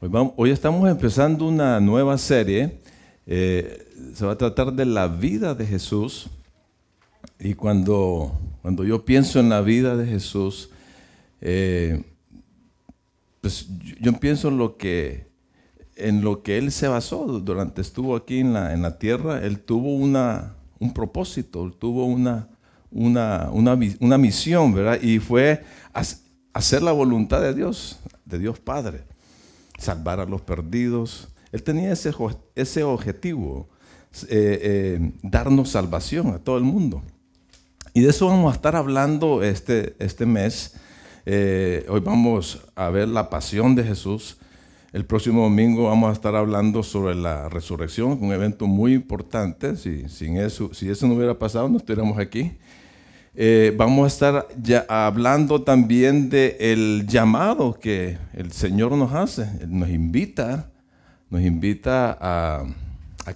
Hoy, estamos empezando una nueva serie. Eh, se va a tratar de la vida de Jesús. Y cuando, cuando yo pienso en la vida de Jesús, eh, pues yo pienso en lo que en lo que él se basó durante estuvo aquí en la, en la tierra. Él tuvo una, un propósito, tuvo una, una, una, misión, ¿verdad? Y fue hacer la voluntad de Dios, de Dios Padre salvar a los perdidos. Él tenía ese, ese objetivo, eh, eh, darnos salvación a todo el mundo. Y de eso vamos a estar hablando este, este mes. Eh, hoy vamos a ver la pasión de Jesús. El próximo domingo vamos a estar hablando sobre la resurrección, un evento muy importante. Si, sin eso, si eso no hubiera pasado, no estuviéramos aquí. Eh, vamos a estar ya hablando también del el llamado que el Señor nos hace, nos invita, nos invita a,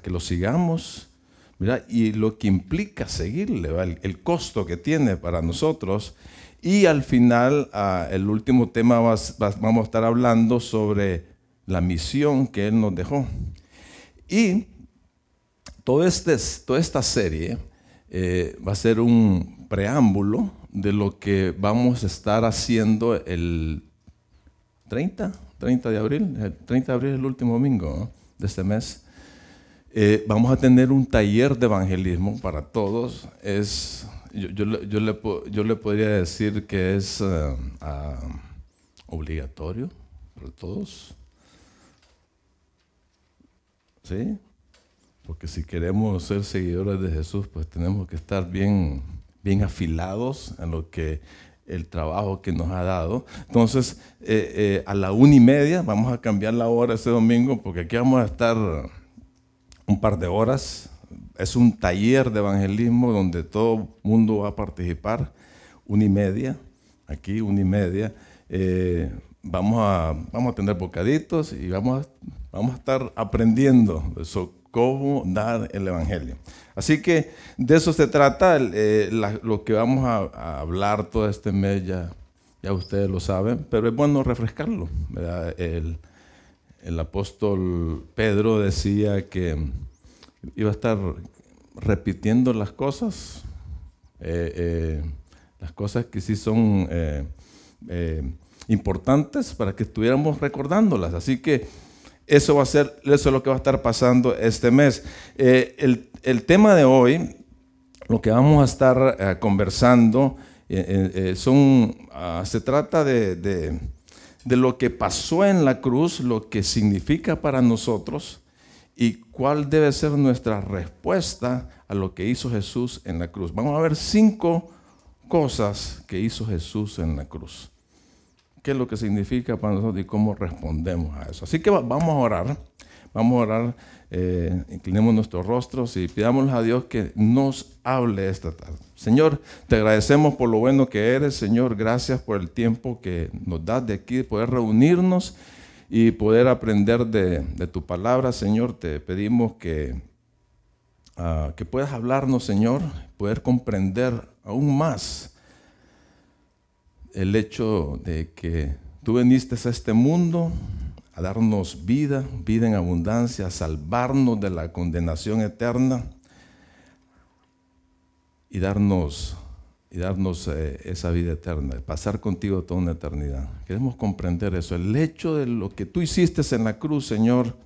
que lo sigamos, y lo que implica seguirle, el, costo que tiene para nosotros. Y al final, el último tema, vamos a estar hablando sobre la misión que Él nos dejó. Y todo este, toda esta serie eh, va a ser un preámbulo de lo que vamos a estar haciendo el 30, 30 de abril, el 30 de abril es el último domingo de este mes. Eh, vamos a tener un taller de evangelismo para todos. Es, yo, yo, le, yo le, podría decir que es eh, obligatorio para todos. ¿Sí? Porque si queremos ser seguidores de Jesús, pues tenemos que estar bien bien afilados en lo que el trabajo que nos ha dado. Entonces, eh, eh, a la una y media vamos a cambiar la hora ese domingo porque aquí vamos a estar un par de horas. Es un taller de evangelismo donde todo mundo va a participar. Una y media, aquí una y media. Eh, vamos, a, vamos a tener bocaditos y vamos a, vamos a estar aprendiendo eso, cómo dar el evangelio. Así que de eso se trata, eh, lo que vamos a, hablar todo este mes, ya, ustedes lo saben, pero es bueno refrescarlo. El, apóstol Pedro decía que iba a estar repitiendo las cosas, eh, eh, las cosas que sí son importantes para que estuviéramos recordándolas. Así que eso va a ser, eso es lo que va a estar pasando este mes. Eh, el, tema de hoy, lo que vamos a estar eh, conversando, eh, son, ah, se trata de, lo que pasó en la cruz, lo que significa para nosotros y cuál debe ser nuestra respuesta a lo que hizo Jesús en la cruz. Vamos a ver cinco cosas que hizo Jesús en la cruz qué es lo que significa para nosotros y cómo respondemos a eso. Así que vamos a orar, vamos a orar, eh, inclinemos nuestros rostros y pidámosle a Dios que nos hable esta tarde. Señor, te agradecemos por lo bueno que eres, Señor, gracias por el tiempo que nos das de aquí, de poder reunirnos y poder aprender de, tu palabra, Señor. Te pedimos que, ah, que puedas hablarnos, Señor, poder comprender aún más el hecho de que tú viniste a este mundo a darnos vida, vida en abundancia, a salvarnos de la condenación eterna y darnos, y darnos eh, esa vida eterna, pasar contigo toda una eternidad. Queremos comprender eso, el hecho de lo que tú hiciste en la cruz, Señor,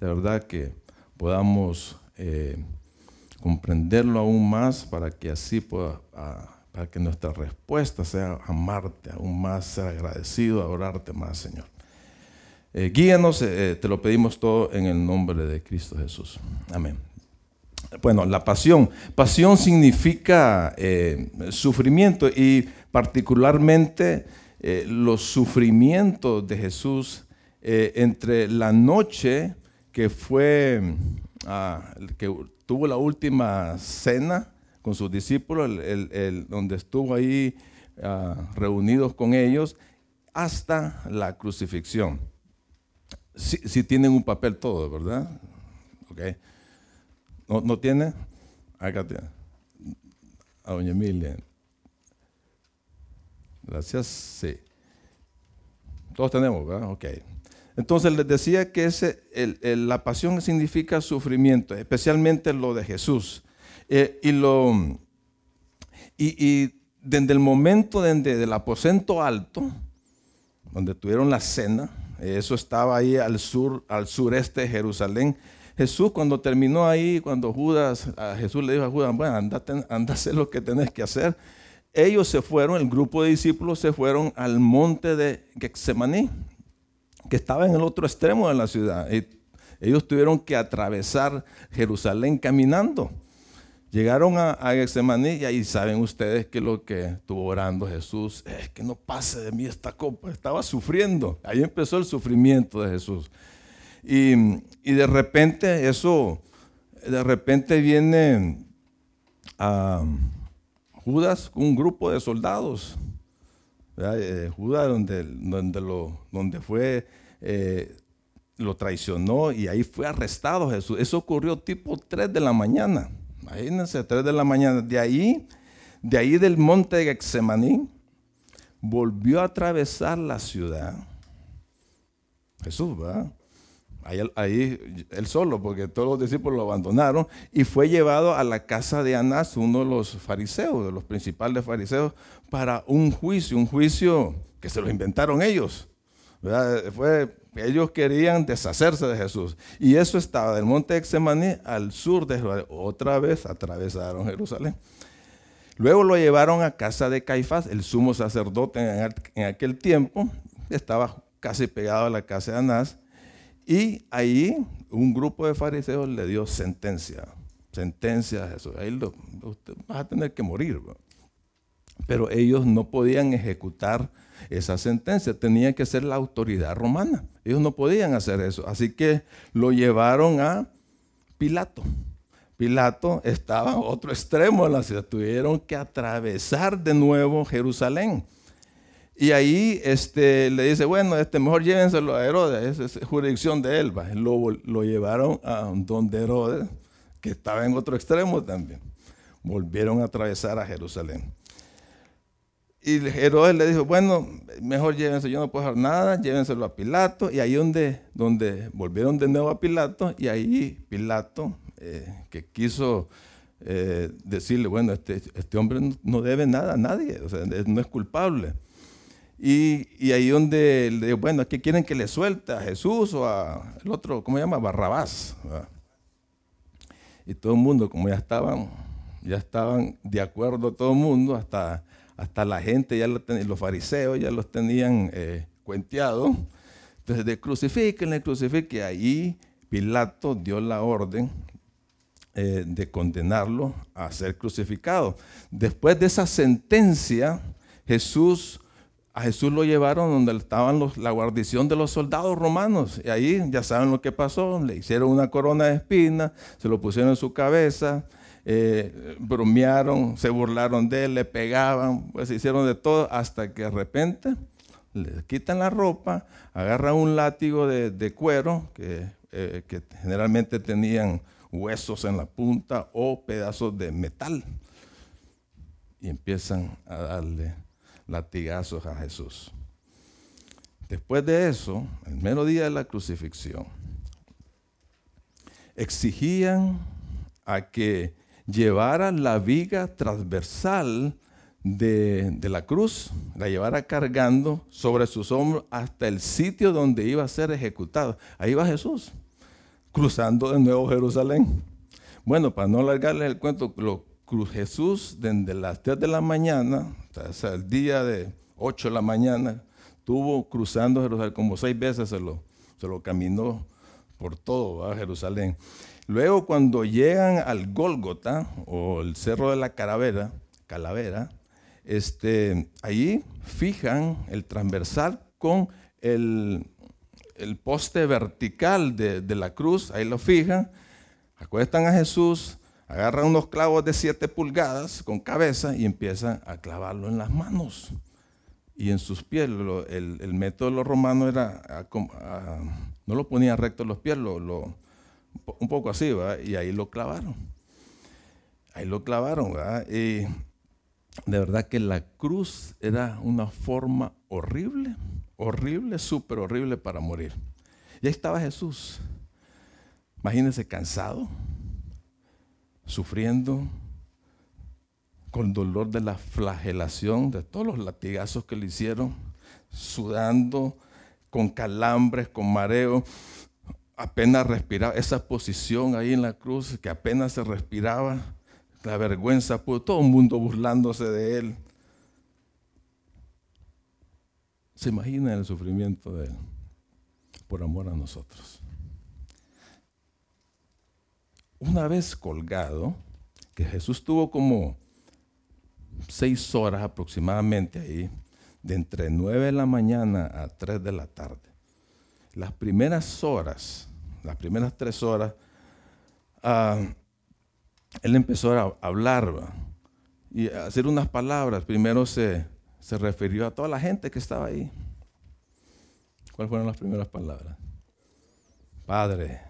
de verdad que podamos eh, comprenderlo aún más para que así pueda... para que nuestra respuesta sea amarte aún más, ser agradecido, adorarte más, Señor. Eh, guíanos, eh, eh, te lo pedimos todo en el nombre de Cristo Jesús. Amén. Bueno, la pasión. Pasión significa sufrimiento y particularmente los sufrimientos de Jesús entre la noche que fue, ah, que tuvo la última cena con sus discípulos, el, donde estuvo ahí ah, reunidos con ellos, hasta la crucifixión. Si, tienen un papel todo, ¿verdad? Okay. ¿No, ¿No, tiene? Acá tiene. A doña Emilia. Gracias, sí. Todos tenemos, ¿verdad? Ok. Entonces les decía que ese, la pasión significa sufrimiento, especialmente lo de Jesús. Eh, y, desde el momento desde el aposento alto, donde tuvieron la cena, eso estaba ahí al sur, al sureste de Jerusalén. Jesús cuando terminó ahí, cuando Judas, a Jesús le dijo a Judas, bueno, anda, anda a hacer lo que tenés que hacer. Ellos se fueron, el grupo de discípulos se fueron al monte de Getsemaní que estaba en el otro extremo de la ciudad. Ellos tuvieron que atravesar Jerusalén caminando. Llegaron a, a y saben ustedes que lo que estuvo orando Jesús es que no pase de mí esta copa. Estaba sufriendo. Ahí empezó el sufrimiento de Jesús. Y, y de repente eso, de repente viene a Judas, un grupo de soldados eh, Judas donde, donde, lo, donde fue, eh, lo traicionó y ahí fue arrestado Jesús. Eso ocurrió tipo 3 de la mañana. Imagínense, 3 de la mañana. De ahí, de ahí del monte de Getsemaní, volvió a atravesar la ciudad. Jesús, ¿verdad? Ahí, él solo, porque todos los discípulos lo abandonaron, y fue llevado a la casa de Anás, uno de los fariseos, de los principales fariseos, para un juicio, un juicio que se lo inventaron ellos. Fue, ellos querían deshacerse de Jesús. Y eso estaba del monte Exemaní al sur de Jerusalén. Otra vez atravesaron Jerusalén. Luego lo llevaron a casa de Caifás, el sumo sacerdote en aquel tiempo. Estaba casi pegado a la casa de Anás y ahí un grupo de fariseos le dio sentencia, sentencia a Jesús. Ahí lo, usted va a tener que morir. Pero ellos no podían ejecutar esa sentencia, tenía que ser la autoridad romana. Ellos no podían hacer eso. Así que lo llevaron a Pilato. Pilato estaba a otro extremo de la ciudad. Tuvieron que atravesar de nuevo Jerusalén. Y ahí este, le dice, bueno, este, mejor llévenselo a Herodes, es jurisdicción de él. Lo, lo, llevaron a donde Herodes, que estaba en otro extremo también. Volvieron a atravesar a Jerusalén. Y Herodes le dijo, bueno, mejor llévenselo, yo no puedo hacer nada, llévenselo a Pilato. Y ahí donde, donde volvieron de nuevo a Pilato, y ahí Pilato, eh, que quiso eh, decirle, bueno, este, este hombre no debe nada a nadie, o sea, no es culpable. Y, ahí donde le digo, bueno, ¿qué quieren que le suelte a Jesús o a el otro, ¿cómo se llama? Barrabás. Y todo el mundo, como ya estaban, ya estaban de acuerdo todo el mundo, hasta, hasta la gente, ya los fariseos ya los tenían eh, cuenteados. Entonces, de crucifíquenle, crucifique. Ahí Pilato dio la orden eh, de condenarlo a ser crucificado. Después de esa sentencia, Jesús a Jesús lo llevaron donde estaban la guarnición de los soldados romanos. Y ahí ya saben lo que pasó. Le hicieron una corona de espinas, se lo pusieron en su cabeza, eh, bromearon, se burlaron de él, le pegaban, pues hicieron de todo hasta que de repente le quitan la ropa, agarran un látigo de, cuero que, eh, que generalmente tenían huesos en la punta o pedazos de metal y empiezan a darle latigazos a Jesús. Después de eso, el mero día de la crucifixión, exigían a que llevara la viga transversal de, la cruz, la llevara cargando sobre sus hombros hasta el sitio donde iba a ser ejecutado. Ahí va Jesús, cruzando de nuevo Jerusalén. Bueno, para no alargarles el cuento, lo Jesús desde las 3 de la mañana, hasta el día de 8 de la mañana, estuvo cruzando Jerusalén, como seis veces se lo, se lo caminó por todo a Jerusalén. Luego cuando llegan al Gólgota, o el Cerro de la Calavera, Calavera, este, allí fijan el transversal con el, poste vertical de, la cruz, ahí lo fijan, acuestan a Jesús, agarran unos clavos de 7 pulgadas con cabeza y empiezan a clavarlo en las manos y en sus pies. el, método de los romanos era, no lo ponían recto los pies, lo, un poco así, y ahí lo clavaron. Ahí lo clavaron, y de verdad que la cruz era una forma horrible, horrible, súper horrible para morir. Y ahí estaba Jesús. Imagínense cansado, sufriendo, con dolor de la flagelación, de todos los latigazos que le hicieron, sudando, con calambres, con mareo, apenas respiraba, esa posición ahí en la cruz, que apenas se respiraba, la vergüenza, todo el mundo burlándose de él. ¿Se imagina el sufrimiento de él? Por amor a nosotros. Una vez colgado, que Jesús tuvo como seis horas aproximadamente ahí, de entre nueve de la mañana a tres de la tarde. Las primeras horas, las primeras tres horas, ah, él empezó a hablar y a hacer unas palabras. Primero se, se refirió a toda la gente que estaba ahí. ¿Cuáles fueron las primeras palabras? Padre,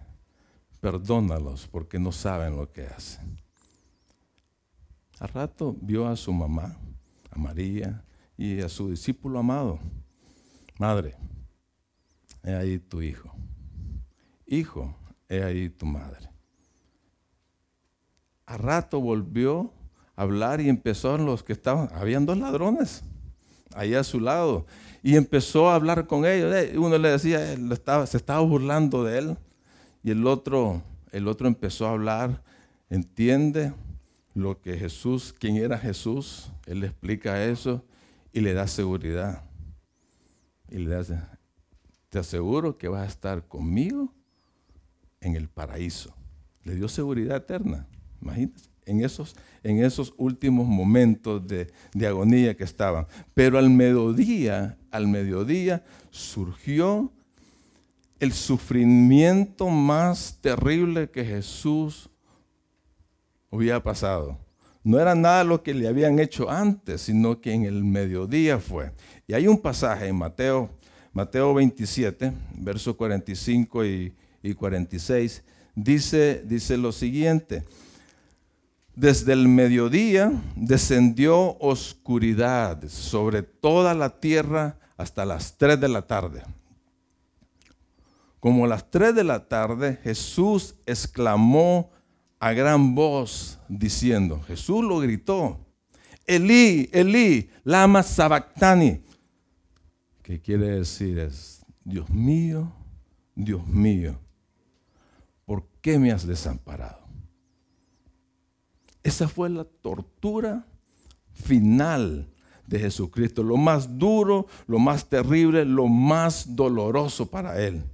perdónalos porque no saben lo que hacen. Al rato vio a su mamá, a María y a su discípulo amado. Madre, he ahí tu hijo. Hijo, he ahí tu madre. Al rato volvió a hablar y empezó los que estaban, habían dos ladrones ahí a su lado. Y empezó a hablar con ellos. Eh, uno le decía, estaba, se estaba burlando de él. Y el otro, el otro empezó a hablar, entiende lo que Jesús, quién era Jesús, él le explica eso y le da seguridad. Y le dice, te aseguro que vas a estar conmigo en el paraíso. Le dio seguridad eterna, imagínense en esos, en esos últimos momentos de, de agonía que estaban. Pero al mediodía, al mediodía surgió el sufrimiento más terrible que Jesús había pasado. No era nada lo que le habían hecho antes, sino que en el mediodía fue. Y hay un pasaje en Mateo, Mateo 27, versos 45 y, y 46, dice, dice lo siguiente. Desde el mediodía descendió oscuridad sobre toda la tierra hasta las tres de la tarde. Como a las tres de la tarde, Jesús exclamó a gran voz diciendo, Jesús lo gritó, Elí, Elí, lama sabactani, que quiere decir es, Dios mío, Dios mío, ¿por qué me has desamparado? Esa fue la tortura final de Jesucristo, lo más duro, lo más terrible, lo más doloroso para él.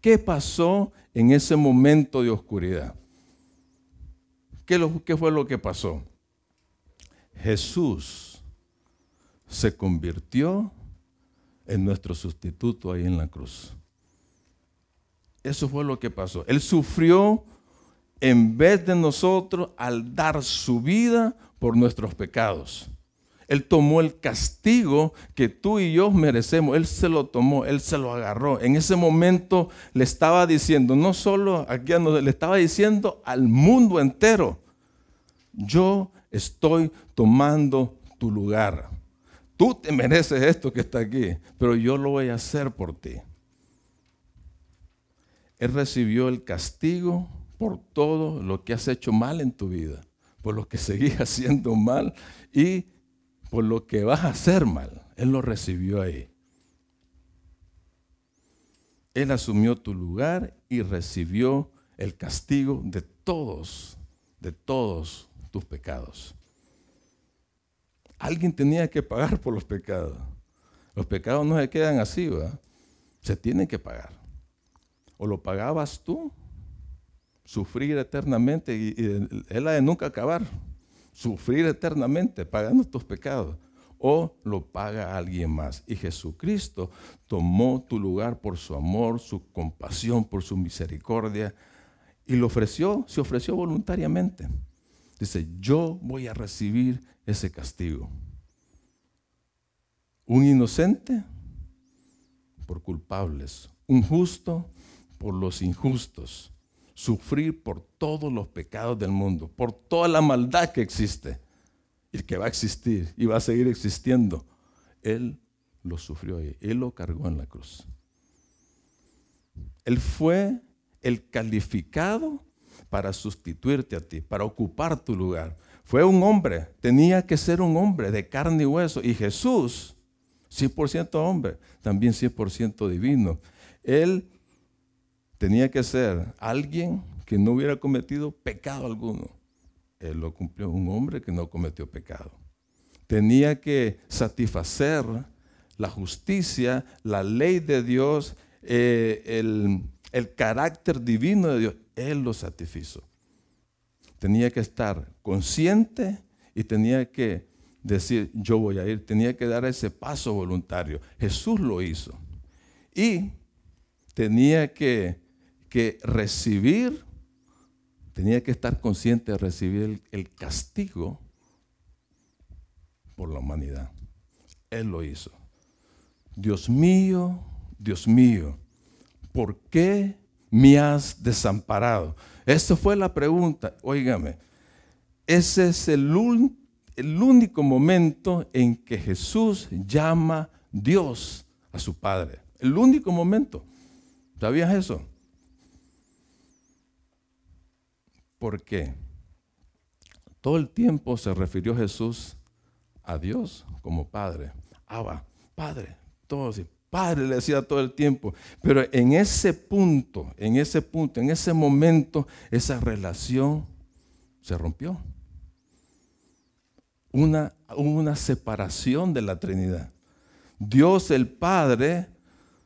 ¿Qué pasó en ese momento de oscuridad? ¿Qué, fue lo que pasó? Jesús se convirtió en nuestro sustituto ahí en la cruz. Eso fue lo que pasó. Él sufrió en vez de nosotros al dar su vida por nuestros pecados. Él tomó el castigo que tú y yo merecemos. Él se lo tomó, Él se lo agarró. En ese momento le estaba diciendo, no solo aquí, le estaba diciendo al mundo entero, yo estoy tomando tu lugar. Tú te mereces esto que está aquí, pero yo lo voy a hacer por ti. Él recibió el castigo por todo lo que has hecho mal en tu vida, por lo que seguís haciendo mal y por lo que vas a hacer mal. Él lo recibió ahí. Él asumió tu lugar y recibió el castigo de todos, de todos tus pecados. Alguien tenía que pagar por los pecados. Los pecados no se quedan así, ¿verdad? Se tienen que pagar. O lo pagabas tú sufrir eternamente y, es la de nunca acabar. Sufrir eternamente pagando tus pecados. O lo paga alguien más. Y Jesucristo tomó tu lugar por su amor, su compasión, por su misericordia. Y lo ofreció, se ofreció voluntariamente. Dice, yo voy a recibir ese castigo. Un inocente por culpables. Un justo por los injustos sufrir por todos los pecados del mundo, por toda la maldad que existe y que va a existir y va a seguir existiendo. Él lo sufrió ahí, Él lo cargó en la cruz. Él fue el calificado para sustituirte a ti, para ocupar tu lugar. Fue un hombre, tenía que ser un hombre de carne y hueso. Y Jesús, 100% hombre, también 100% divino. Él tenía que ser alguien que no hubiera cometido pecado alguno. Él lo cumplió, un hombre que no cometió pecado. Tenía que satisfacer la justicia, la ley de Dios, eh, el, el carácter divino de Dios. Él lo satisfizo. Tenía que estar consciente y tenía que decir, yo voy a ir. Tenía que dar ese paso voluntario. Jesús lo hizo. Y tenía que, que recibir tenía que estar consciente de recibir el, castigo por la humanidad. Él lo hizo. Dios mío, Dios mío, ¿por qué me has desamparado? Esa fue la pregunta. Óigame, ese es el, el único momento en que Jesús llama Dios a su Padre. El único momento. ¿Sabías eso? ¿Por qué? Todo el tiempo se refirió Jesús a Dios como Padre. Abba, Padre, todo así. Padre le decía todo el tiempo. Pero en ese punto, en ese punto, en ese momento, esa relación se rompió. Una, una separación de la Trinidad. Dios el Padre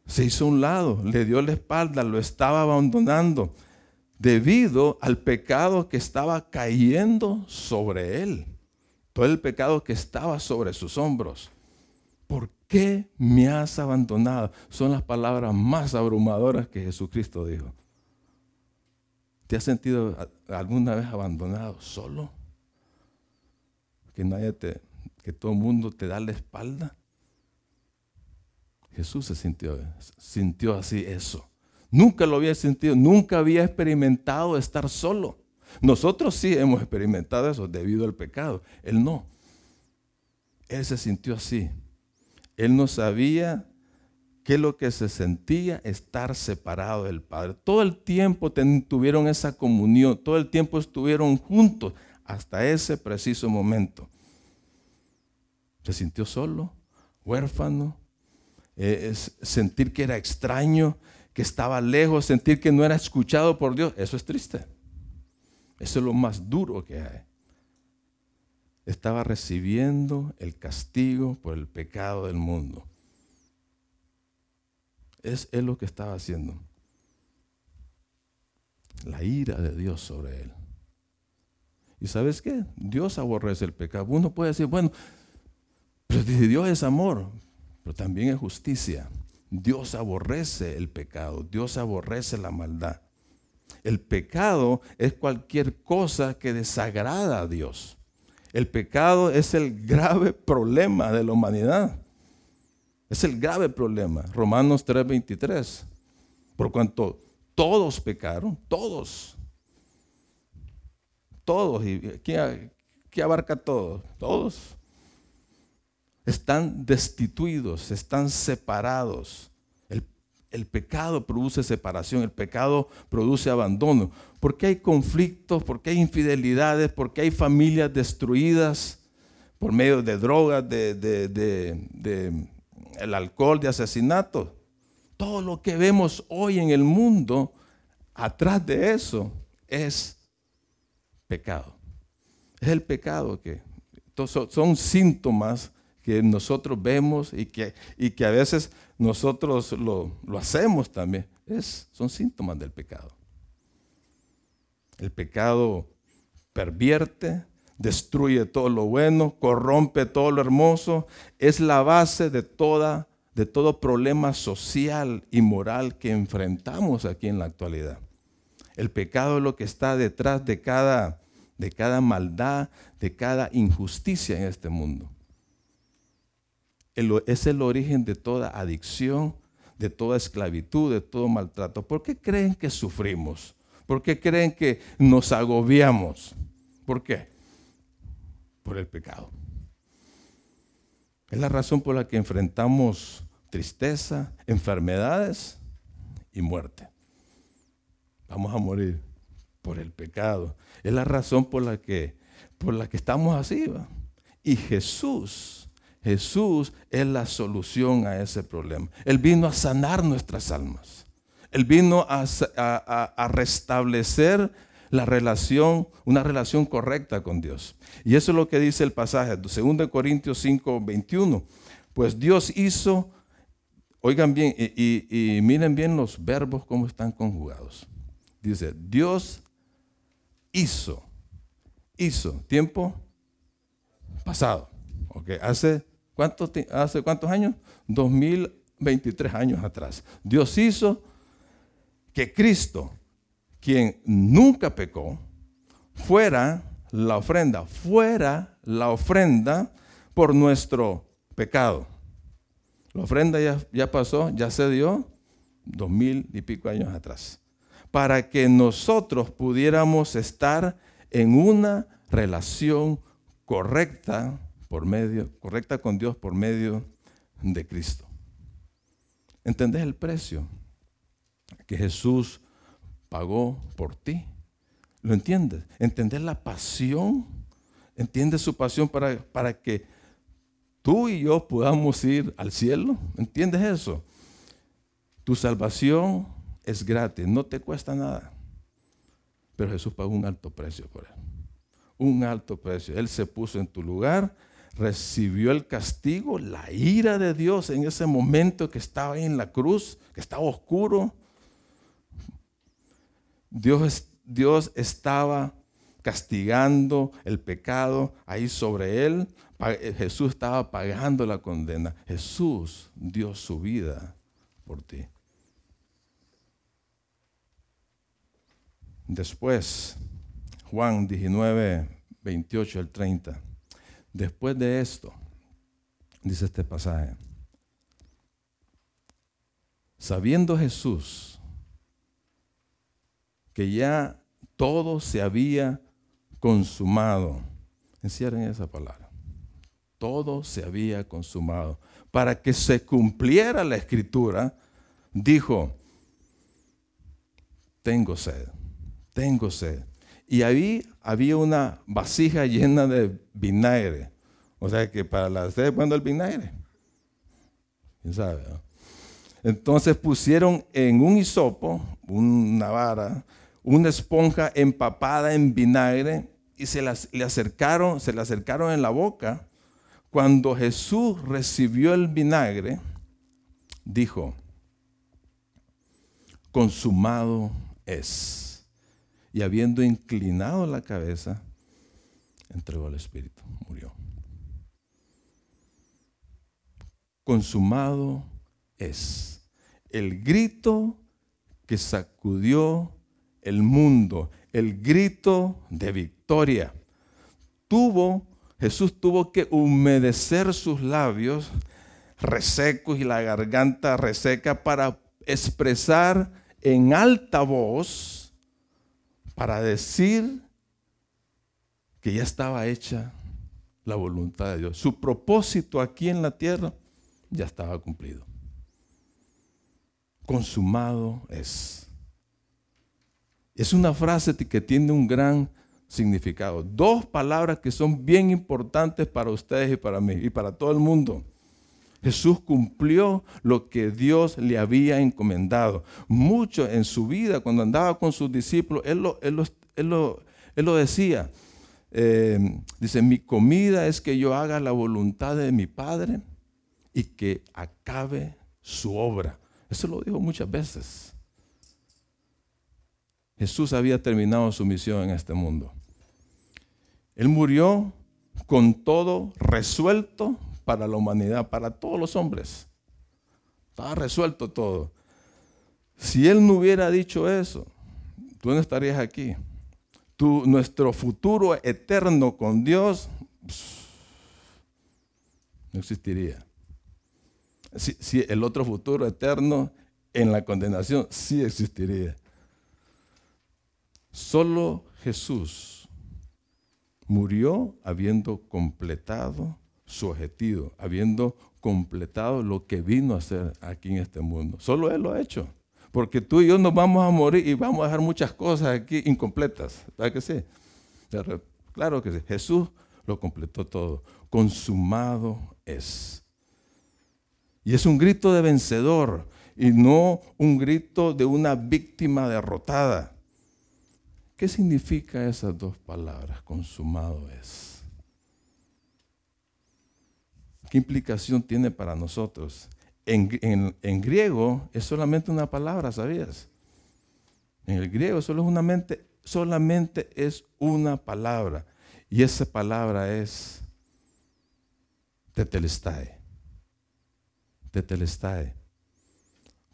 se hizo a un lado, le dio la espalda, lo estaba abandonando debido al pecado que estaba cayendo sobre él. Todo el pecado que estaba sobre sus hombros. ¿Por qué me has abandonado? Son las palabras más abrumadoras que Jesucristo dijo. ¿Te has sentido alguna vez abandonado solo? Que nadie te, que todo el mundo te da la espalda. Jesús se sintió, sintió así eso. Nunca lo había sentido, nunca había experimentado estar solo. Nosotros sí hemos experimentado eso debido al pecado. Él no. Él se sintió así. Él no sabía qué es lo que se sentía estar separado del Padre. Todo el tiempo tuvieron esa comunión, todo el tiempo estuvieron juntos hasta ese preciso momento. Se sintió solo, huérfano, eh, sentir que era extraño, que estaba lejos, sentir que no era escuchado por Dios, eso es triste. Eso es lo más duro que hay. Estaba recibiendo el castigo por el pecado del mundo. Es, es lo que estaba haciendo. La ira de Dios sobre él. ¿Y sabes qué? Dios aborrece el pecado. Uno puede decir, bueno, pero Dios es amor, pero también es justicia. Dios aborrece el pecado, Dios aborrece la maldad. El pecado es cualquier cosa que desagrada a Dios. El pecado es el grave problema de la humanidad. Es el grave problema. Romanos 3:23. Por cuanto todos pecaron, todos. Todos. ¿Y qué, abarca todos? Todos están destituidos, están separados. El, pecado produce separación, el pecado produce abandono. ¿Por qué hay conflictos? ¿Por qué hay infidelidades? ¿Por qué hay familias destruidas por medio de drogas, de, el alcohol, de asesinatos? Todo lo que vemos hoy en el mundo, atrás de eso, es pecado. Es el pecado que son síntomas que nosotros vemos y que, y que a veces nosotros lo, hacemos también, es, son síntomas del pecado. El pecado pervierte, destruye todo lo bueno, corrompe todo lo hermoso, es la base de, toda, de todo problema social y moral que enfrentamos aquí en la actualidad. El pecado es lo que está detrás de cada, de cada maldad, de cada injusticia en este mundo es el origen de toda adicción, de toda esclavitud, de todo maltrato. ¿Por qué creen que sufrimos? ¿Por qué creen que nos agobiamos? ¿Por qué? Por el pecado. Es la razón por la que enfrentamos tristeza, enfermedades y muerte. vamos a morir por el pecado. Es la razón por la que, por la que estamos así. Y Jesús, Jesús es la solución a ese problema. Él vino a sanar nuestras almas. Él vino a, restablecer la relación, una relación correcta con Dios. Y eso es lo que dice el pasaje, 2 Corintios 5, 21. Pues Dios hizo, oigan bien, y, miren bien los verbos cómo están conjugados. Dice, Dios hizo, hizo, tiempo pasado. Okay. ¿Hace, ¿Hace cuántos años? 2023 años atrás. Dios hizo que Cristo, quien nunca pecó, fuera la ofrenda, fuera la ofrenda por nuestro pecado. La ofrenda ya, ya pasó, ya se dio dos mil y pico años atrás. Para que nosotros pudiéramos estar en una relación correcta por medio, correcta con Dios por medio de Cristo. ¿Entendés el precio que Jesús pagó por ti? ¿Lo entiendes? ¿Entendés la pasión? ¿Entiendes su pasión para, para que tú y yo podamos ir al cielo. ¿Entiendes eso? Tu salvación es gratis, no te cuesta nada. Pero Jesús pagó un alto precio por él. Un alto precio. Él se puso en tu lugar, recibió el castigo, la ira de Dios en ese momento que estaba ahí en la cruz, que estaba oscuro. Dios, Dios estaba castigando el pecado ahí sobre él. Eh, Jesús estaba pagando la condena. Jesús dio su vida por ti. Después, Juan 19, 28 al 30. Después de esto, dice este pasaje, sabiendo Jesús que ya todo se había consumado. Encierren esa palabra. Todo se había consumado. Para que se cumpliera la escritura, dijo, tengo sed, tengo sed. Y ahí había una vasija llena de vinagre. O sea que para la sed cuando el vinagre. ¿Quién sabe? Entonces pusieron en un hisopo, una vara, una esponja empapada en vinagre y se le acercaron, se le acercaron en la boca. Cuando Jesús recibió el vinagre, dijo, consumado es. Y habiendo inclinado la cabeza, entregó al Espíritu, murió. Consumado es. El grito que sacudió el mundo, el grito de victoria. Tuvo, Jesús tuvo que humedecer sus labios resecos y la garganta reseca para expresar en alta voz, para decir que ya estaba hecha la voluntad de Dios. Su propósito aquí en la tierra ya estaba cumplido. Consumado es. Es una frase que tiene un gran significado. Dos palabras que son bien importantes para ustedes y para mí y para todo el mundo. Jesús cumplió lo que Dios le había encomendado. Mucho en su vida, cuando andaba con sus discípulos, Él lo, decía. Eh, dice, mi comida es que yo haga la voluntad de mi Padre y que acabe su obra. Eso lo dijo muchas veces. Jesús había terminado su misión en este mundo. Él murió con todo resuelto para la humanidad, para todos los hombres. Estaba resuelto todo. Si Él no hubiera dicho eso, tú no estarías aquí. nuestro futuro eterno con Dios no existiría. si el otro futuro eterno en la condenación sí existiría. Solo Jesús murió habiendo completado su objetivo, habiendo completado lo que vino a hacer aquí en este mundo. Solo Él lo ha hecho. porque tú y yo nos vamos a morir y vamos a dejar muchas cosas aquí incompletas. ¿Verdad que sí? Claro que sí. Jesús lo completó todo. Consumado es. Y es un grito de vencedor y no un grito de una víctima derrotada. ¿Qué significa esas dos palabras? Consumado es. ¿Qué implicación tiene para nosotros? En, griego es solamente una palabra, ¿sabías? En el griego solo es una mente, solamente es una palabra. Y esa palabra es tetelestai. Tetelestai.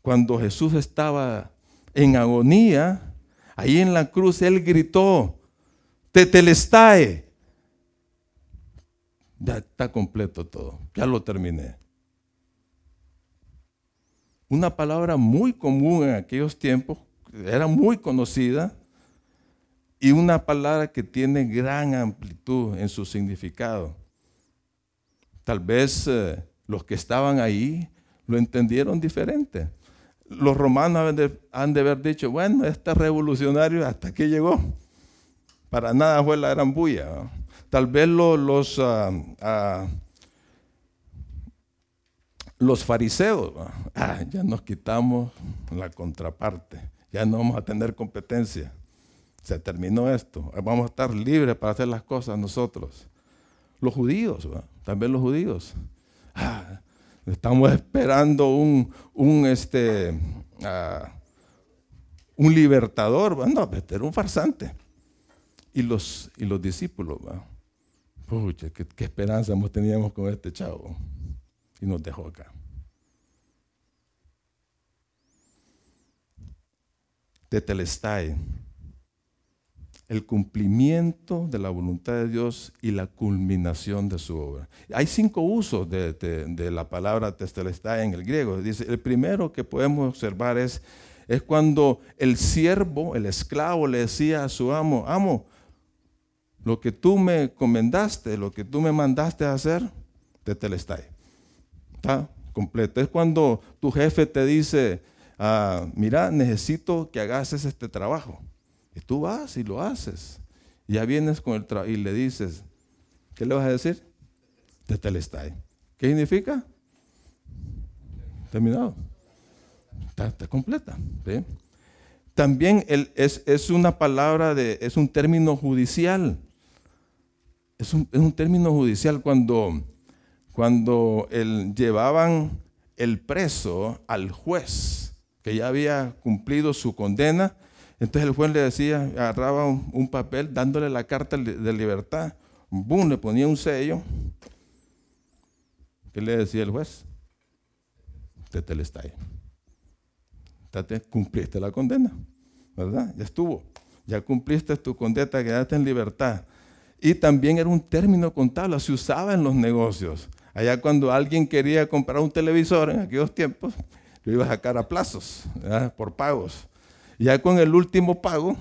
Cuando Jesús estaba en agonía, ahí en la cruz, Él gritó, tetelestai. Ya está completo todo, ya lo terminé. Una palabra muy común en aquellos tiempos, era muy conocida, y una palabra que tiene gran amplitud en su significado. Tal vez eh, los que estaban ahí lo entendieron diferente. Los romanos han de, haber dicho, bueno, este revolucionario hasta aquí llegó. Para nada fue la gran bulla. Tal vez los, ah, ah, los fariseos, ah, ya nos quitamos la contraparte, ya no vamos a tener competencia se terminó esto, vamos a estar libres para hacer las cosas nosotros. Los judíos, también los judíos. Estamos esperando un, un, este, un libertador, bueno, este un farsante. Y los, y los discípulos, pucha, qué, esperanza teníamos con este chavo. Y nos dejó acá. Tetelestai el cumplimiento de la voluntad de Dios y la culminación de su obra. Hay cinco usos de, la palabra testelestai en el griego. Dice, el primero que podemos observar es, es cuando el siervo, el esclavo, le decía a su amo, amo, lo que tú me comendaste, lo que tú me mandaste a hacer, tetelestai. Está completo. Es cuando tu jefe te dice, ah, mira, necesito que hagas este trabajo y tú vas y lo haces. Ya vienes con el trabajo y le dices, ¿qué le vas a decir? Tetelestai. ¿Qué significa? Terminado. Está, completa. También es, una palabra de, es un término judicial. Es un, término judicial cuando, cuando el, llevaban el preso al juez que ya había cumplido su condena entonces el juez le decía, agarraba un, papel dándole la carta de libertad, boom, le ponía un sello. ¿Qué le decía el juez? Te telestai. Cumpliste la condena, ¿verdad? Ya estuvo. Ya cumpliste tu condena, quedaste en libertad. Y también era un término contable, se usaba en los negocios. Allá cuando alguien quería comprar un televisor en aquellos tiempos, lo iba a sacar a plazos, por pagos. Ya con el último pago,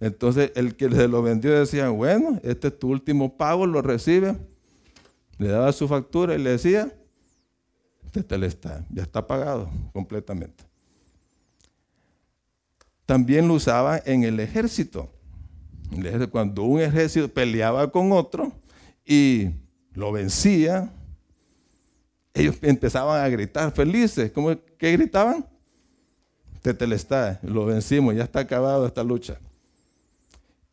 entonces el que se lo vendió decía, bueno, este es tu último pago, lo recibe. Le daba su factura y le decía, este ya está pagado completamente. También lo usaba en el ejército. Cuando un ejército peleaba con otro y lo vencía, ellos empezaban a gritar felices. ¿Cómo, ¿Qué gritaban? Tetelestai, lo vencimos, ya está acabada esta lucha.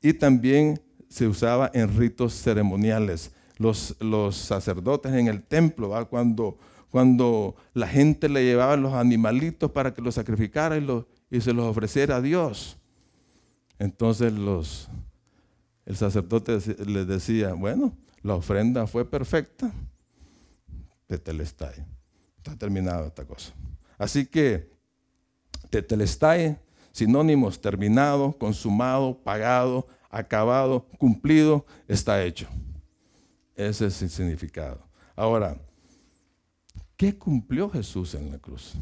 Y también se usaba en ritos ceremoniales. Los, sacerdotes en el templo, Cuando, cuando la gente le llevaba los animalitos para que los sacrificara y, y se los ofreciera a Dios. Entonces el sacerdote les decía, bueno, la ofrenda fue perfecta, Tetelestai. Está terminada esta cosa. Así que tetelestai, sinónimos terminado, consumado, pagado, acabado, cumplido, está hecho. Ese es el significado. Ahora, ¿qué cumplió Jesús en la cruz?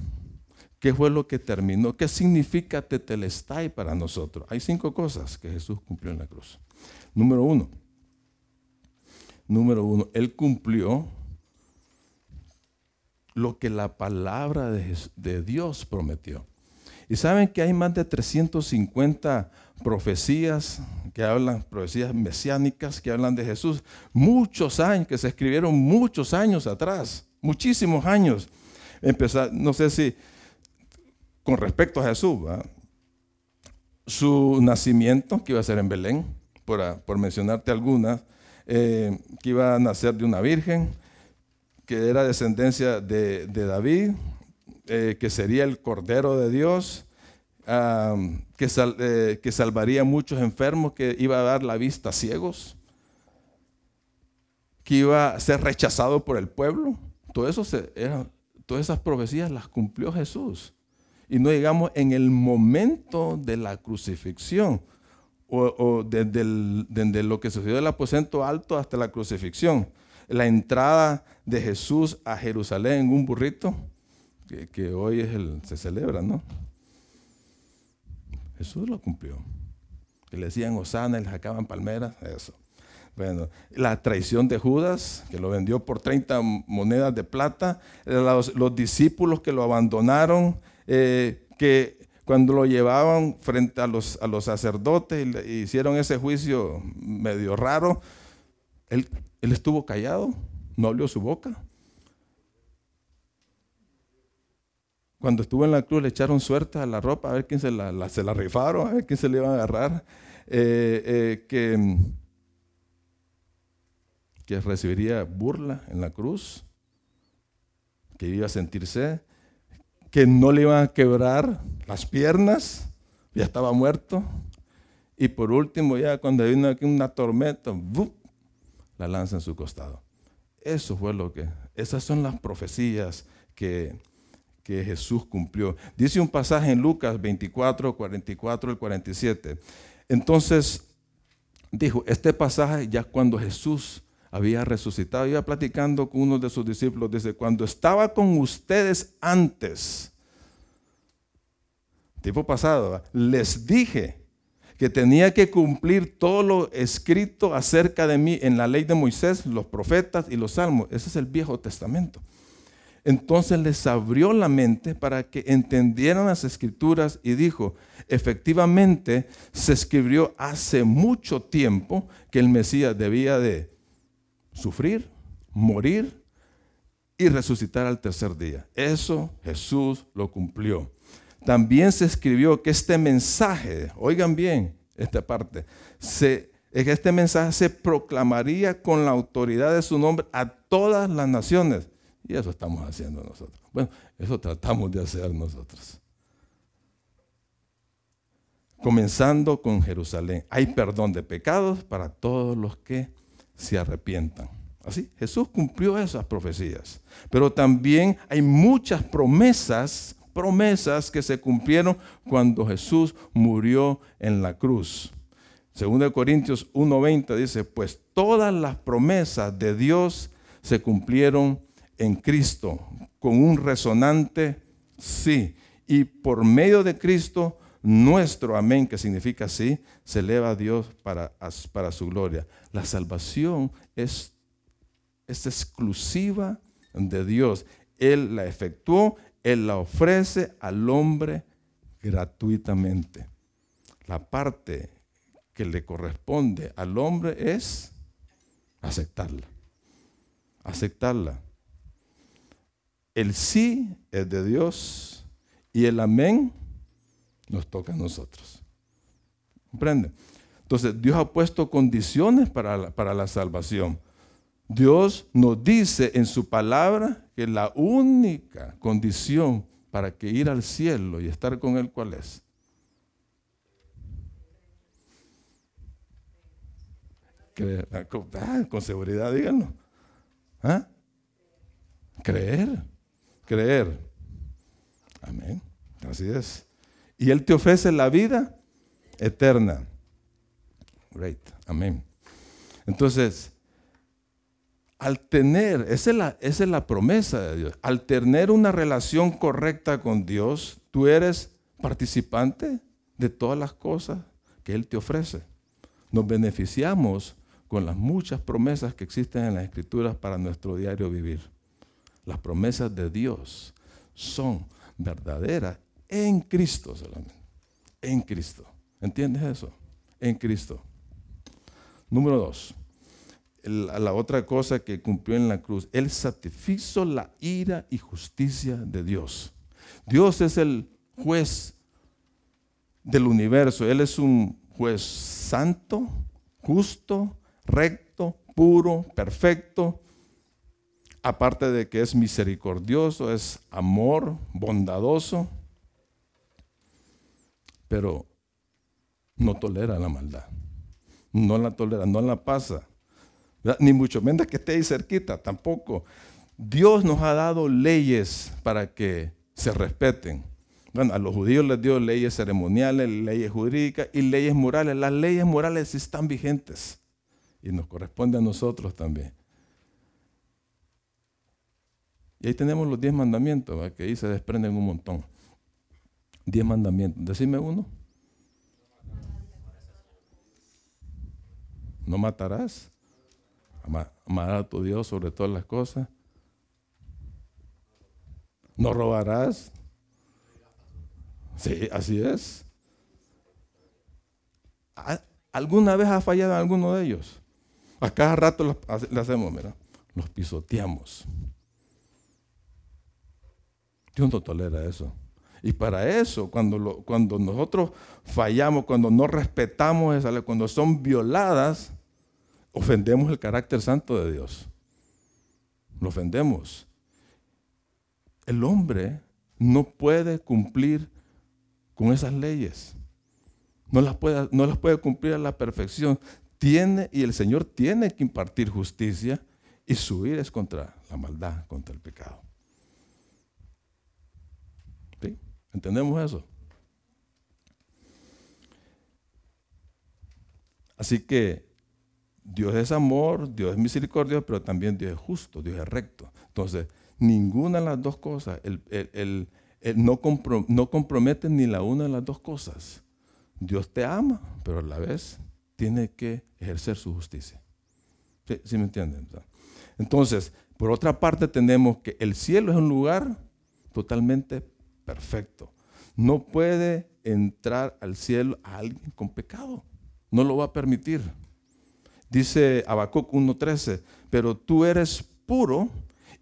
¿Qué fue lo que terminó? ¿Qué significa tetelestai para nosotros? Hay cinco cosas que Jesús cumplió en la cruz. Número uno, número uno, Él cumplió lo que la palabra de, de Dios prometió. Y saben que hay más de 350 profecías que hablan, profecías mesiánicas que hablan de Jesús. Muchos años, que se escribieron muchos años atrás, muchísimos años. Empezar, no sé si con respecto a Jesús, su nacimiento, que iba a ser en Belén, por, mencionarte algunas, eh, que iba a nacer de una virgen, que era descendencia de, David, eh, que sería el Cordero de Dios, que, eh, que, salvaría a muchos enfermos, que iba a dar la vista a ciegos, que iba a ser rechazado por el pueblo. Todo eso todas esas profecías las cumplió Jesús. Y no digamos en el momento de la crucifixión, o, desde, lo que sucedió del aposento alto hasta la crucifixión. La entrada de Jesús a Jerusalén en un burrito, que, hoy es el, se celebra, ¿no? Jesús lo cumplió. Que le decían Osana y le sacaban palmeras, eso. Bueno, la traición de Judas, que lo vendió por 30 monedas de plata, los, discípulos que lo abandonaron, eh, que cuando lo llevaban frente a los, a los sacerdotes y hicieron ese juicio medio raro, él, él estuvo callado, no abrió su boca. Cuando estuvo en la cruz le echaron suerte a la ropa, a ver quién se la, se la rifaron, a ver quién se le iba a agarrar. Eh, eh, que, que recibiría burla en la cruz, que iba a sentirse que no le iban a quebrar las piernas, ya estaba muerto. Y por último, ya cuando vino aquí una tormenta, la lanza en su costado. Eso fue lo que, esas son las profecías que, que Jesús cumplió. Dice un pasaje en Lucas 24, 44 y 47. Entonces, dijo, este pasaje ya cuando Jesús había resucitado. Iba platicando con uno de sus discípulos desde cuando estaba con ustedes antes. Tipo pasado, les dije que tenía que cumplir todo lo escrito acerca de mí en la ley de Moisés, los profetas y los salmos. Ese es el Viejo Testamento. Entonces les abrió la mente para que entendieran las escrituras y dijo, efectivamente se escribió hace mucho tiempo que el Mesías debía de sufrir, morir y resucitar al tercer día. Eso Jesús lo cumplió. También se escribió que este mensaje, oigan bien esta parte, se, que este mensaje se proclamaría con la autoridad de su nombre a todas las naciones. Y eso estamos haciendo nosotros. Bueno, eso tratamos de hacer nosotros. Comenzando con Jerusalén. Hay perdón de pecados para todos los que se arrepientan. Así, Jesús cumplió esas profecías. Pero también hay muchas promesas, promesas que se cumplieron cuando Jesús murió en la cruz. Según de Corintios 1:20 dice, pues todas las promesas de Dios se cumplieron en Cristo con un resonante sí. Y por medio de Cristo nuestro amén, que significa sí, se eleva a Dios para, para su gloria. La salvación es, es exclusiva de Dios. Él la efectuó, Él la ofrece al hombre gratuitamente. La parte que le corresponde al hombre es aceptarla. Aceptarla. El sí es de Dios y el amén nos toca a nosotros. ¿Comprende? Entonces, Dios ha puesto condiciones para la, para la salvación. Dios nos dice en su palabra que la única condición para que ir al cielo y estar con Él, ¿cuál es? Ah, ah, con seguridad, díganlo. ¿Ah? Creer, creer. Amén. Así es. Y Él te ofrece la vida eterna. Great, amén. Entonces, al tener, esa es, la, esa es la promesa de Dios, al tener una relación correcta con Dios, tú eres participante de todas las cosas que Él te ofrece. Nos beneficiamos con las muchas promesas que existen en las Escrituras para nuestro diario vivir. Las promesas de Dios son verdaderas en Cristo solamente. En Cristo. ¿Entiendes eso? En Cristo. Número dos. La, otra cosa que cumplió en la cruz. Él satisfizo la ira y justicia de Dios. Dios es el juez del universo. Él es un juez santo, justo, recto, puro, perfecto. Aparte de que es misericordioso, es amor, bondadoso, pero no tolera la maldad. No la tolera, no la pasa. Ni mucho menos que esté ahí cerquita, tampoco. Dios nos ha dado leyes para que se respeten. Bueno, a los judíos les dio leyes ceremoniales, leyes jurídicas y leyes morales. Las leyes morales están vigentes y nos corresponde a nosotros también. Y ahí tenemos los diez mandamientos, que ahí se desprenden un montón. Diez mandamientos. Decime uno. No matarás. Amarás a tu Dios sobre todas las cosas. No robarás. Sí, así es. ¿Alguna vez ha fallado alguno de ellos? A cada rato le hacemos, mira, los pisoteamos. Dios no tolera eso. Y para eso, cuando, cuando nosotros fallamos, cuando no respetamos esa cuando son violadas, ofendemos el carácter santo de Dios. Lo ofendemos. El hombre no puede cumplir con esas leyes. No las puede, no las puede cumplir a la perfección. Tiene, y el Señor tiene que impartir justicia y su ira es contra la maldad, contra el pecado. ¿Sí? ¿Entendemos eso? Así que Dios es amor, Dios es misericordia, pero también Dios es justo, Dios es recto. Entonces, ninguna de las dos cosas, no, no compromete ni la una de las dos cosas. Dios te ama, pero a la vez tiene que ejercer su justicia. ¿Sí, me entienden? Entonces, por otra parte tenemos que el cielo es un lugar totalmente perfecto. No puede entrar al cielo a alguien con pecado. No lo va a permitir. Dice Habacuc 1.13, pero tú eres puro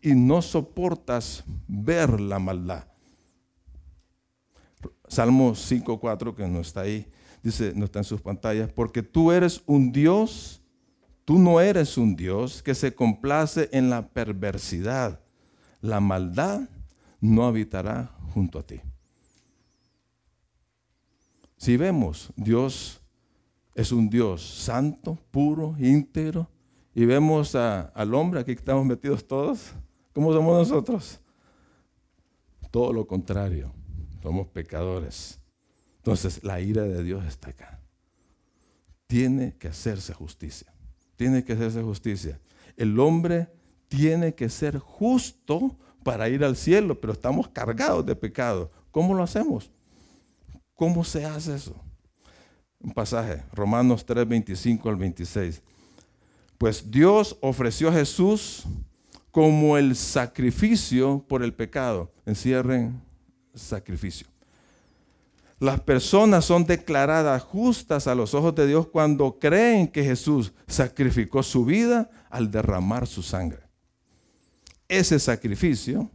y no soportas ver la maldad. Salmo 5.4, que no está ahí, dice, no está en sus pantallas, porque tú eres un Dios, tú no eres un Dios que se complace en la perversidad. La maldad no habitará junto a ti. Si vemos, Dios es un Dios santo, puro, íntegro, y vemos al hombre, aquí estamos metidos todos, ¿cómo somos nosotros? Todo lo contrario. Somos pecadores. Entonces la ira de Dios está acá. Tiene que hacerse justicia. Tiene que hacerse justicia. El hombre tiene que ser justo para ir al cielo, pero estamos cargados de pecado. ¿Cómo lo hacemos? ¿Cómo se hace eso? Un pasaje, Romanos 3, 25 al 26. Pues Dios ofreció a Jesús como el sacrificio por el pecado. Encierren sacrificio. Las personas son declaradas justas a los ojos de Dios cuando creen que Jesús sacrificó su vida al derramar su sangre. Ese sacrificio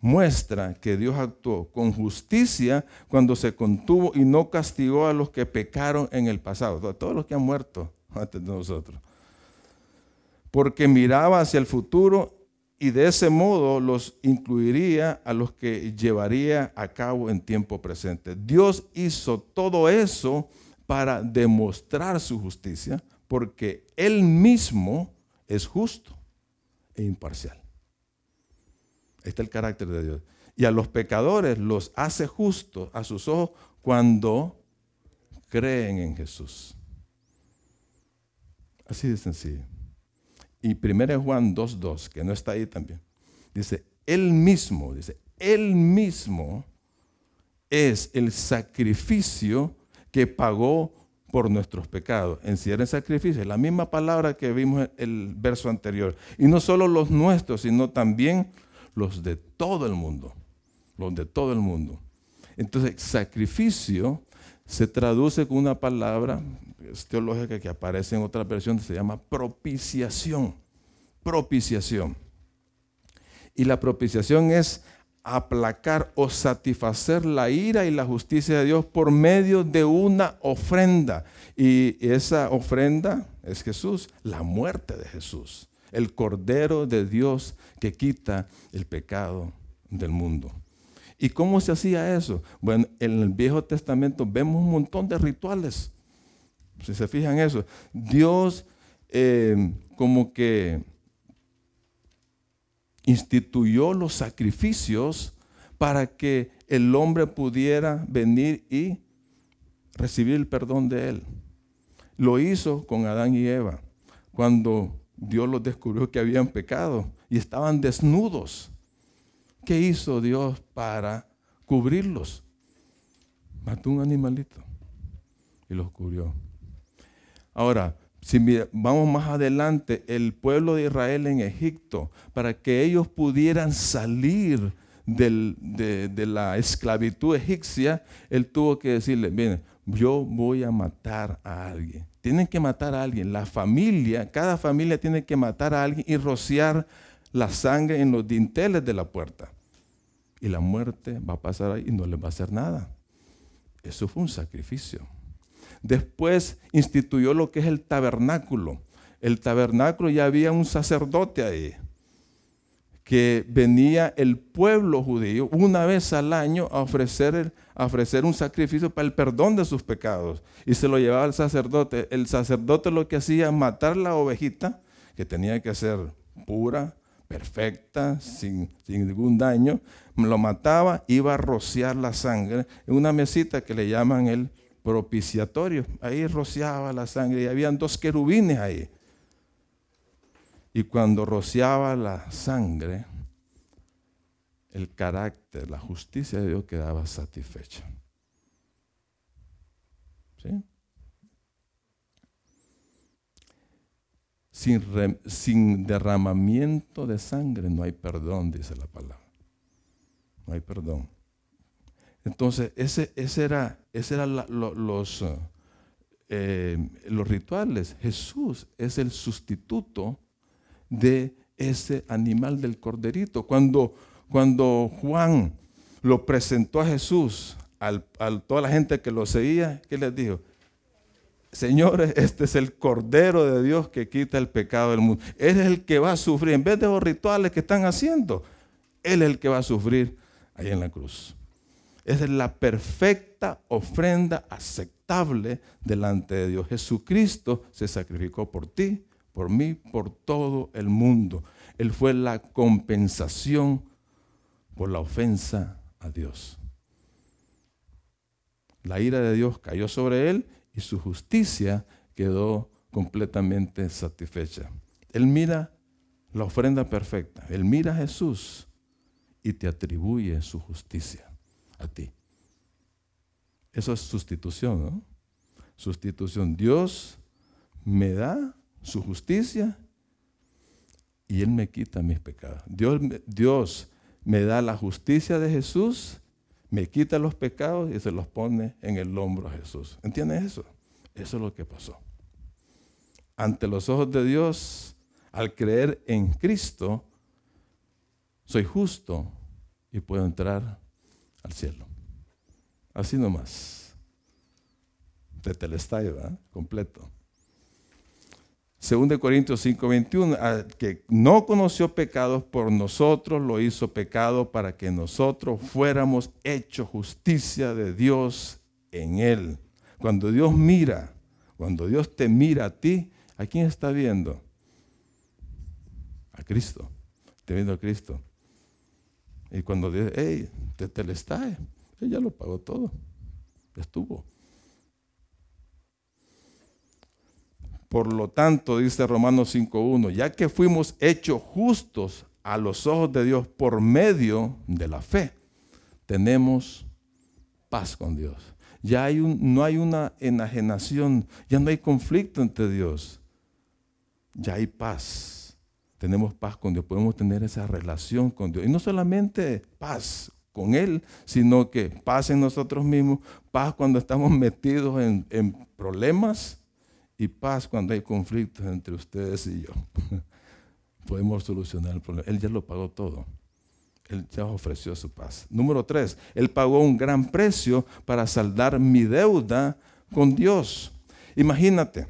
muestra que Dios actuó con justicia cuando se contuvo y no castigó a los que pecaron en el pasado, a todos los que han muerto antes de nosotros. Porque miraba hacia el futuro y de ese modo los incluiría a los que llevaría a cabo en tiempo presente. Dios hizo todo eso para demostrar su justicia, porque Él mismo es justo e imparcial. Este está el carácter de Dios. Y a los pecadores los hace justos a sus ojos cuando creen en Jesús. Así de sencillo. Y 1 Juan 2.2, que no está ahí también, dice, Él mismo, dice, Él mismo es el sacrificio que pagó por nuestros pecados. Encierra el sacrificio, la misma palabra que vimos en el verso anterior. Y no solo los nuestros, sino también los de todo el mundo. Los de todo el mundo. Entonces, sacrificio se traduce con una palabra es teológica que aparece en otra versión, se llama propiciación. Propiciación. Y la propiciación es aplacar o satisfacer la ira y la justicia de Dios por medio de una ofrenda. Y esa ofrenda es Jesús, la muerte de Jesús, el Cordero de Dios que quita el pecado del mundo. ¿Y cómo se hacía eso? Bueno, en el Viejo Testamento vemos un montón de rituales. Si se fijan eso, Dios eh, como que instituyó los sacrificios para que el hombre pudiera venir y recibir el perdón de él. Lo hizo con Adán y Eva, cuando Dios los descubrió que habían pecado y estaban desnudos. ¿Qué hizo Dios para cubrirlos? Mató un animalito y los cubrió. Ahora, si vamos más adelante, el pueblo de Israel en Egipto, para que ellos pudieran salir de, la esclavitud egipcia, él tuvo que decirle, miren, yo voy a matar a alguien. Tienen que matar a alguien. La familia, cada familia tiene que matar a alguien y rociar la sangre en los dinteles de la puerta. Y la muerte va a pasar ahí y no les va a hacer nada. Eso fue un sacrificio. Después instituyó lo que es el tabernáculo. El tabernáculo ya había un sacerdote ahí, que venía el pueblo judío una vez al año a ofrecer, a ofrecer un sacrificio para el perdón de sus pecados. Y se lo llevaba al sacerdote. El sacerdote lo que hacía matar la ovejita, que tenía que ser pura, perfecta, sin, sin, ningún daño, lo mataba, iba a rociar la sangre en una mesita que le llaman el propiciatorio. Ahí rociaba la sangre y habían dos querubines ahí. Y cuando rociaba la sangre, el carácter, la justicia de Dios quedaba satisfecha. ¿Sí? Sin, sin, derramamiento de sangre no hay perdón, dice la palabra. No hay perdón. Entonces, ese, ese era, ese era los, eh, los rituales. Jesús es el sustituto de ese animal del corderito. Cuando, cuando Juan lo presentó a Jesús, a toda la gente que lo seguía, ¿qué les dijo? Señores, este es el Cordero de Dios que quita el pecado del mundo. Él es el que va a sufrir, en vez de los rituales que están haciendo, Él es el que va a sufrir ahí en la cruz. Es la perfecta ofrenda aceptable delante de Dios. Jesucristo se sacrificó por ti, por mí, por todo el mundo. Él fue la compensación por la ofensa a Dios. La ira de Dios cayó sobre él y su justicia quedó completamente satisfecha. Él mira la ofrenda perfecta. Él mira a Jesús y te atribuye su justicia a ti. Eso es sustitución, ¿no? Sustitución. Dios me da su justicia y Él me quita mis pecados. Dios, Dios me da la justicia de Jesús, me quita los pecados y se los pone en el hombro a Jesús. ¿Entiendes eso? Eso es lo que pasó. Ante los ojos de Dios, al creer en Cristo, soy justo y puedo entrar al cielo. Así nomás. De telestai. Completo. 2 Corintios 5, 21, que no conoció pecados por nosotros, lo hizo pecado para que nosotros fuéramos hechos justicia de Dios en él. Cuando Dios mira, cuando Dios te mira a ti, ¿a quién está viendo? A Cristo. Está viendo a Cristo. Y cuando dice, hey, te telestae, ella lo pagó todo. Estuvo. Por lo tanto, dice Romanos 5.1, ya que fuimos hechos justos a los ojos de Dios por medio de la fe, tenemos paz con Dios. Ya hay un, no hay una enajenación, ya no hay conflicto entre Dios. Ya hay paz tenemos paz con Dios, podemos tener esa relación con Dios. Y no solamente paz, con Él, sino que paz en nosotros mismos, paz cuando estamos metidos en, problemas y paz cuando hay conflictos entre ustedes y yo. Podemos solucionar el problema. Él ya lo pagó todo. Él ya ofreció su paz. Número tres, Él pagó un gran precio para saldar mi deuda con Dios. Imagínate,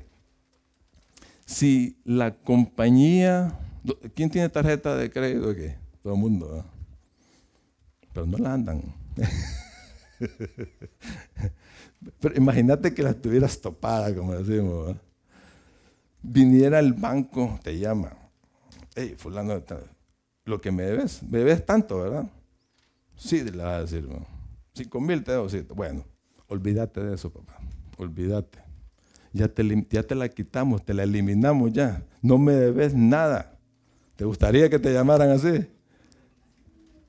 si la compañía, ¿quién tiene tarjeta de crédito aquí? Todo el mundo pero no la andan. pero imagínate que la tuvieras topada, como decimos. Viniera el banco, te llama. Hey, fulano, lo que me debes, me debes tanto, ¿verdad? Sí, le vas a decir, cinco mil te debo, sí. Bueno, olvídate de eso, papá. Olvídate. Ya te, ya te la quitamos, te la eliminamos ya. No me debes nada. ¿Te gustaría que te llamaran así?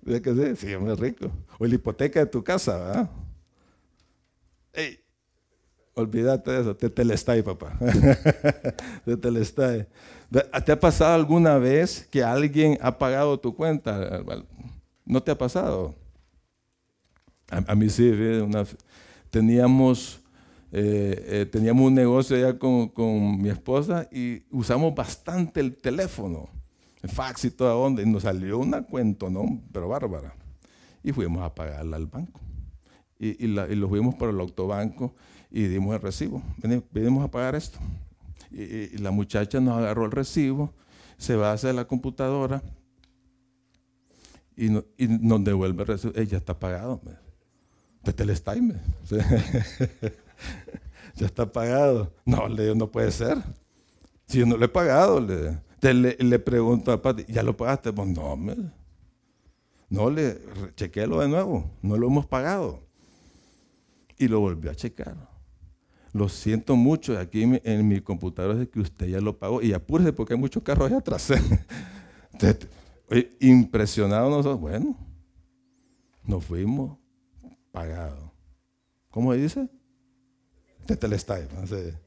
¿De que sí? Sí, es rico. O la hipoteca de tu casa, ¿verdad? Ey, olvídate de eso, te telestai, papá. te telestai. ¿Te ha pasado alguna vez que alguien ha pagado tu cuenta? ¿No te ha pasado? A, mí sí, teníamos, eh, eh, teníamos un negocio allá con, con mi esposa y usamos bastante el teléfono fax y toda onda, y nos salió una cuenta, ¿no? Pero bárbara. Y fuimos a pagarla al banco. Y, lo fuimos por el autobanco y dimos el recibo. Venimos a pagar esto. Y, la muchacha nos agarró el recibo, se va hacia la computadora y, nos devuelve el recibo. Ella está pagado. De Telestime. ya está pagado. No, le no puede ser. Si yo no le he pagado, le, le, pregunto a Pati, ¿ya lo pagaste? Pues no, no, le chequéalo de nuevo, no lo hemos pagado. Y lo volvió a checar. Lo siento mucho, aquí en mi, computadora es que usted ya lo pagó. Y apúrese porque hay muchos carros allá atrás. impresionado nosotros, bueno, nos fuimos pagados. ¿Cómo dice? De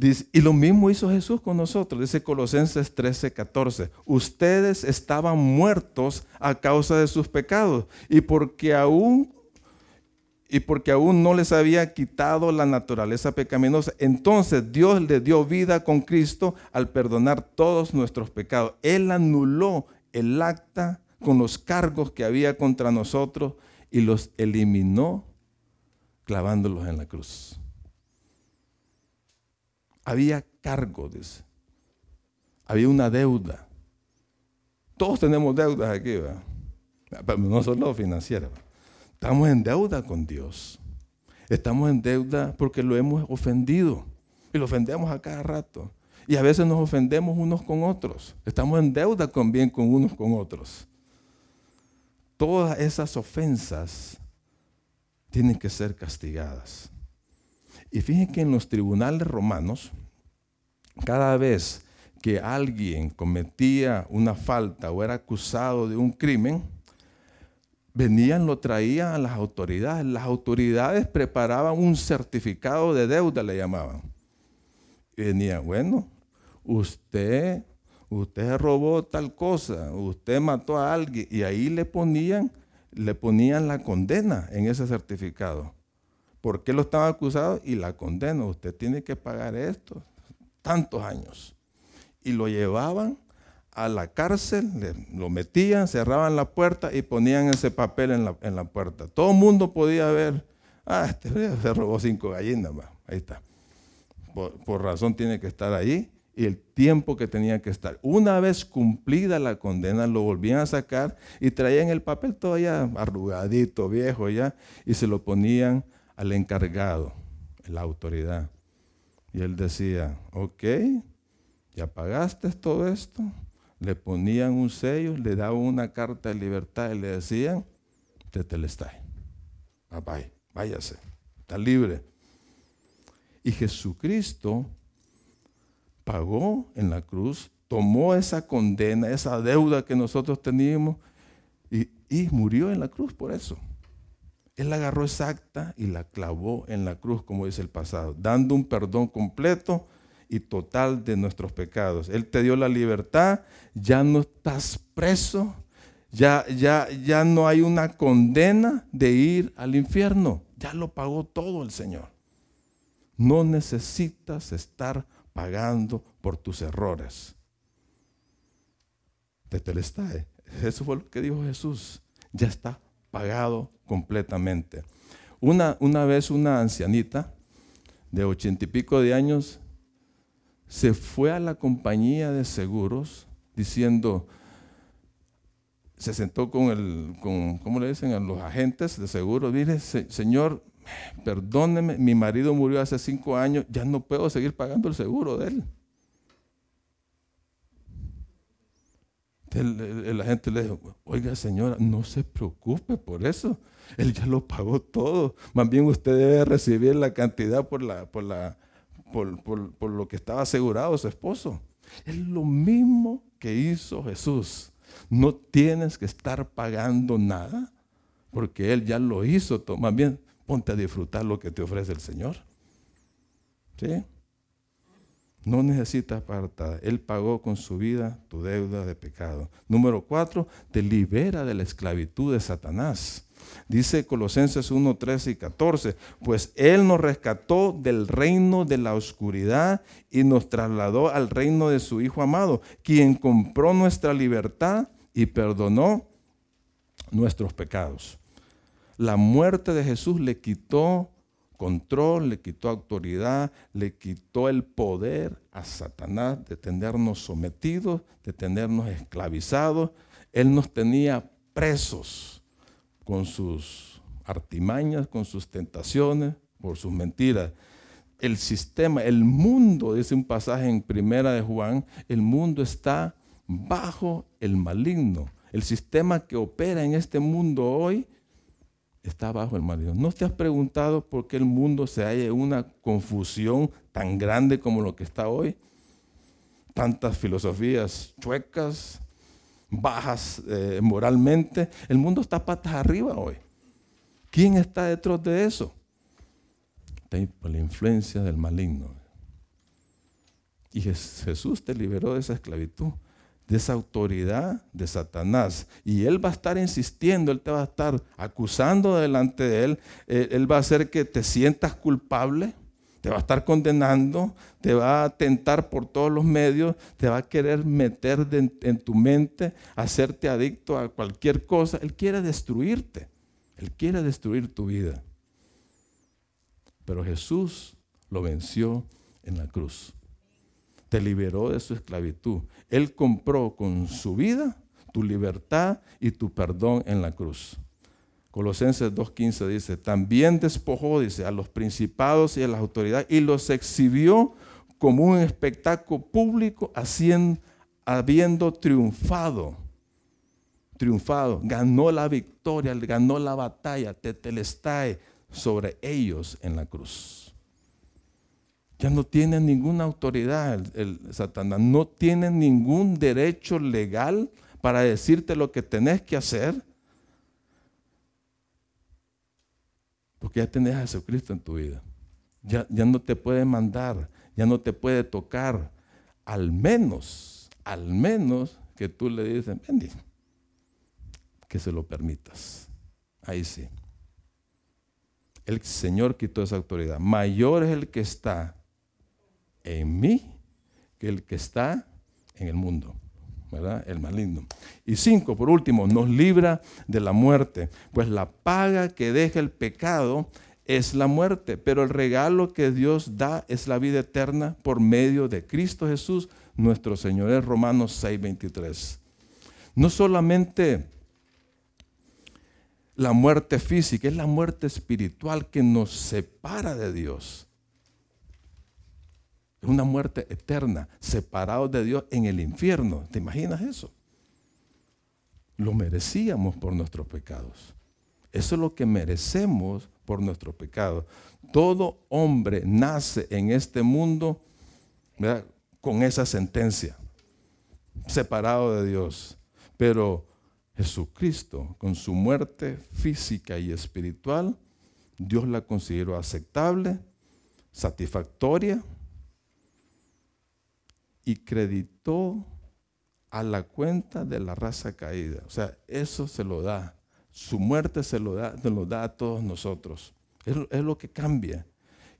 Y lo mismo hizo Jesús con nosotros, dice Colosenses 13, 14. Ustedes estaban muertos a causa de sus pecados y porque aún y porque aún no les había quitado la naturaleza pecaminosa. Entonces Dios le dio vida con Cristo al perdonar todos nuestros pecados. Él anuló el acta con los cargos que había contra nosotros y los eliminó clavándolos en la cruz. Había cargo, dice. Había una deuda. Todos tenemos deudas aquí, ¿verdad? Pero no solo financieras. Estamos en deuda con Dios. Estamos en deuda porque lo hemos ofendido. Y lo ofendemos a cada rato. Y a veces nos ofendemos unos con otros. Estamos en deuda con bien con unos con otros. Todas esas ofensas tienen que ser castigadas. Y fíjense que en los tribunales romanos, cada vez que alguien cometía una falta o era acusado de un crimen, venían, lo traían a las autoridades. Las autoridades preparaban un certificado de deuda, le llamaban. Y venían, bueno, usted, usted robó tal cosa, usted mató a alguien, y ahí le ponían, le ponían la condena en ese certificado. ¿Por qué lo estaba acusado? Y la condena. Usted tiene que pagar esto, tantos años. Y lo llevaban a la cárcel, lo metían, cerraban la puerta y ponían ese papel en la, puerta. Todo el mundo podía ver, ah, este se robó cinco gallinas, ahí está. Por, razón tiene que estar ahí y el tiempo que tenía que estar. Una vez cumplida la condena, lo volvían a sacar y traían el papel todavía arrugadito, viejo ya, y se lo ponían al encargado, la autoridad. Y él decía, ok, ya pagaste todo esto. Le ponían un sello, le daban una carta de libertad y le decían, te telestai. Bye bye, váyase, está libre. Y Jesucristo pagó en la cruz, tomó esa condena, esa deuda que nosotros teníamos y murió en la cruz por eso. Él la agarró exacta y la clavó en la cruz, como dice el pasado, dando un perdón completo y total de nuestros pecados. Él te dio la libertad, ya no estás preso, Ya, ya, ya no hay una condena de ir al infierno. Ya lo pagó todo el Señor. No necesitas estar pagando por tus errores. Tetelestai. Eso fue lo que dijo Jesús. Ya está pagado completamente. Una, una vez una ancianita de ochenta y pico de años se fue a la compañía de seguros diciendo, se sentó con el, con, ¿cómo le dicen? A los agentes de seguros, dile, señor, perdóneme, mi marido murió hace cinco años, ya no puedo seguir pagando el seguro de él. El, agente le dijo, oiga señora, no se preocupe por eso. Él ya lo pagó todo. Más bien usted debe recibir la cantidad por, la, por, la, por, por lo que estaba asegurado su esposo. Es lo mismo que hizo Jesús. No tienes que estar pagando nada porque Él ya lo hizo. Más bien, ponte a disfrutar lo que te ofrece el Señor. ¿Sí? No necesitas apartar. Él pagó con su vida tu deuda de pecado. Número cuatro, te libera de la esclavitud de Satanás. Dice Colosenses 1, 13 y 14, pues Él nos rescató del reino de la oscuridad y nos trasladó al reino de su Hijo amado, quien compró nuestra libertad y perdonó nuestros pecados. La muerte de Jesús le quitó control, le quitó autoridad, le quitó el poder a Satanás de tenernos sometidos, de tenernos esclavizados. Él nos tenía presos con sus artimañas, con sus tentaciones, por sus mentiras. El sistema, el mundo, dice un pasaje en primera de Juan, el mundo está bajo el maligno. El sistema que opera en este mundo hoy está bajo el marido. ¿No te has preguntado por qué el mundo se halla en una confusión tan grande como lo que está hoy? Tantas filosofías chuecas, bajas eh, moralmente. El mundo está patas arriba hoy. ¿Quién está detrás de eso? Por la influencia del maligno. Y Jesús te liberó de esa esclavitud de esa autoridad de Satanás. Y él va a estar insistiendo, él te va a estar acusando delante de él, eh, él va a hacer que te sientas culpable, te va a estar condenando, te va a tentar por todos los medios, te va a querer meter en tu mente, hacerte adicto a cualquier cosa. Él quiere destruirte, él quiere destruir tu vida. Pero Jesús lo venció en la cruz te liberó de su esclavitud. Él compró con su vida tu libertad y tu perdón en la cruz. Colosenses 2.15 dice, también despojó, dice, a los principados y a las autoridades y los exhibió como un espectáculo público haciendo, habiendo triunfado. Triunfado, ganó la victoria, ganó la batalla, tetelestai sobre ellos en la cruz. Ya no tiene ninguna autoridad el, Satanás, no tiene ningún derecho legal para decirte lo que tenés que hacer. Porque ya tenés a Jesucristo en tu vida. Ya, ya no te puede mandar, ya no te puede tocar. Al menos, al menos que tú le dices, ven, que se lo permitas. Ahí sí. El Señor quitó esa autoridad. Mayor es el que está en mí que el que está en el mundo. ¿verdad? El maligno. Y cinco, por último, nos libra de la muerte, pues la paga que deja el pecado es la muerte, pero el regalo que Dios da es la vida eterna por medio de Cristo Jesús, nuestro Señor, es Romanos 6:23. No solamente la muerte física, es la muerte espiritual que nos separa de Dios. Es una muerte eterna, separados de Dios en el infierno. ¿Te imaginas eso? Lo merecíamos por nuestros pecados. Eso es lo que merecemos por nuestros pecados. Todo hombre nace en este mundo con esa sentencia, separado de Dios. Pero Jesucristo, con su muerte física y espiritual, Dios la consideró aceptable, satisfactoria y creditó a la cuenta de la raza caída. O sea, eso se lo da. Su muerte se lo da, lo da a todos nosotros. Es, lo que cambia.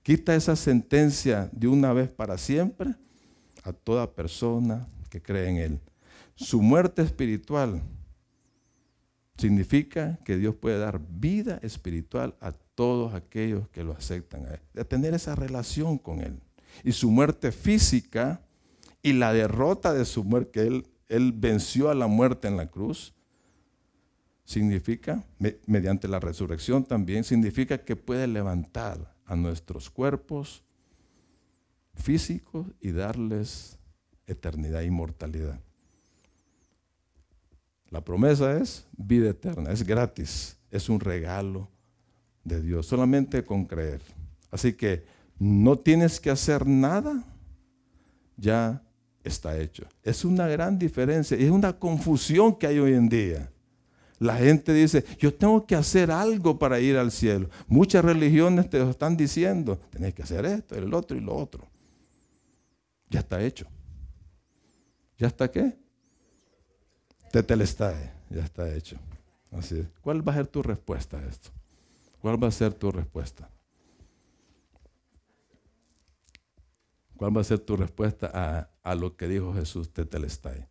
Quita esa sentencia de una vez para siempre a toda persona que cree en Él. Su muerte espiritual significa que Dios puede dar vida espiritual a todos aquellos que lo aceptan a. De tener esa relación con Él. Y su muerte física y la derrota de su muerte, que Él venció a la muerte en la cruz, significa, mediante la resurrección también, significa que puede levantar a nuestros cuerpos físicos y darles eternidad inmortalidad. La promesa es vida eterna, es gratis, es un regalo de Dios, solamente con creer. Así que no tienes que hacer nada, ya está hecho. Es una gran diferencia, es una confusión que hay hoy en día. La gente dice, yo tengo que hacer algo para ir al cielo. Muchas religiones te están diciendo, tenés que hacer esto, el otro y lo otro. Ya está hecho. ¿Ya está qué? Tetelestai, ya está hecho. Así ¿Cuál va a ser tu respuesta a esto? ¿Cuál va a ser tu respuesta? ¿Cuál va a ser tu respuesta a, lo que dijo Jesús Tetelestai?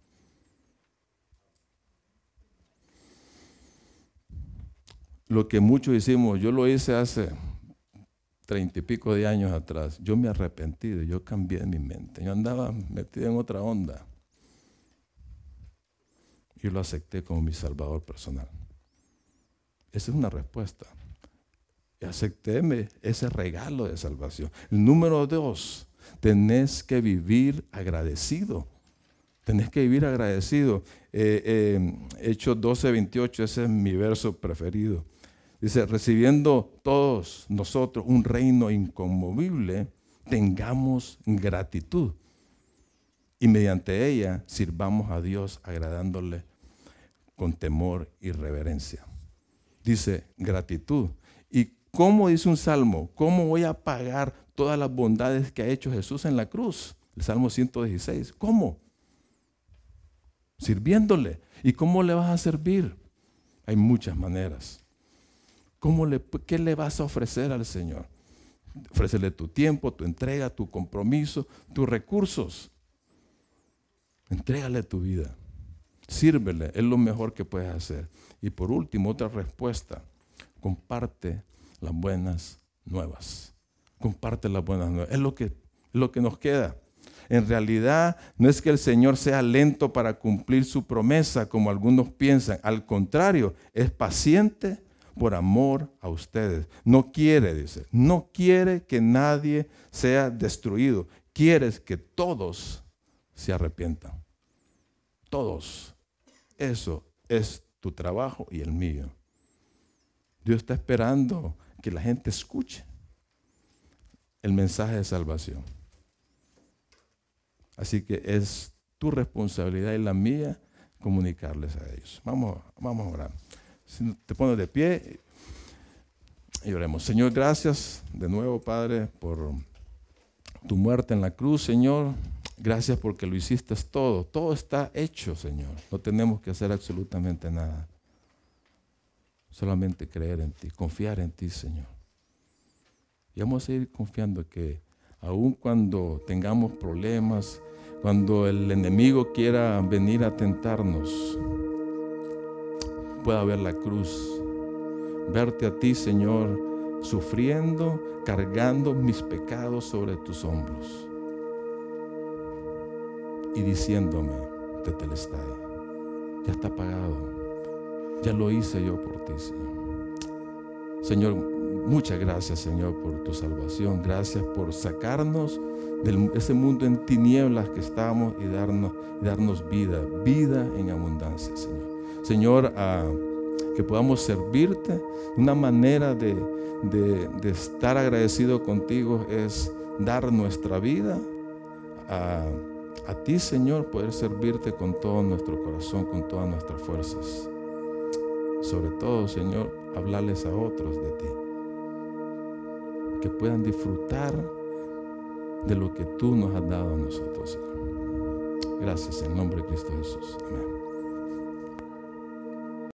Lo que muchos hicimos, yo lo hice hace treinta y pico de años atrás. Yo me arrepentí, yo cambié mi mente. Yo andaba metido en otra onda. Y lo acepté como mi salvador personal. Esa es una respuesta. Aceptéme ese regalo de salvación. El número dos, tenés que vivir agradecido. Tenés que vivir agradecido. Eh, eh, Hechos 12, 28, ese es mi verso preferido. Dice, recibiendo todos nosotros un reino inconmovible, tengamos gratitud. Y mediante ella sirvamos a Dios agradándole con temor y reverencia. Dice gratitud. ¿Y cómo dice un salmo? ¿Cómo voy a pagar todas las bondades que ha hecho Jesús en la cruz. El Salmo 116. ¿Cómo? Sirviéndole. ¿Y cómo le vas a servir? Hay muchas maneras. ¿Cómo le, ¿Qué le vas a ofrecer al Señor? Ofrécele tu tiempo, tu entrega, tu compromiso, tus recursos. Entrégale tu vida. Sírvele, es lo mejor que puedes hacer. Y por último, otra respuesta. Comparte las buenas nuevas comparte las buenas nuevas. Es lo que, lo que nos queda. En realidad no es que el Señor sea lento para cumplir su promesa, como algunos piensan. Al contrario, es paciente por amor a ustedes. No quiere, dice, no quiere que nadie sea destruido. Quiere que todos se arrepientan. Todos. Eso es tu trabajo y el mío. Dios está esperando que la gente escuche el mensaje de salvación. Así que es tu responsabilidad y la mía comunicarles a ellos. Vamos, vamos a orar. Si te pones de pie y oremos. Señor, gracias de nuevo, Padre, por tu muerte en la cruz, Señor. Gracias porque lo hiciste todo. Todo está hecho, Señor. No tenemos que hacer absolutamente nada. Solamente creer en ti, confiar en ti, Señor. Vamos a ir confiando que aun cuando tengamos problemas, cuando el enemigo quiera venir a tentarnos, pueda ver la cruz, verte a ti, Señor, sufriendo, cargando mis pecados sobre tus hombros y diciéndome, Tetelestai, ya está pagado, ya lo hice yo por ti, Señor. Señor, Muchas gracias, Señor, por tu salvación. Gracias por sacarnos de ese mundo en tinieblas que estamos y darnos, darnos vida, vida en abundancia, Señor. Señor, ah, que podamos servirte. Una manera de, estar agradecido contigo es dar nuestra vida a, a ti, Señor, poder servirte con todo nuestro corazón, con todas nuestras fuerzas. Sobre todo, Señor, hablarles a otros de ti que puedan disfrutar de lo que tú nos has dado a nosotros, Gracias en nombre de Cristo Jesús. Amén.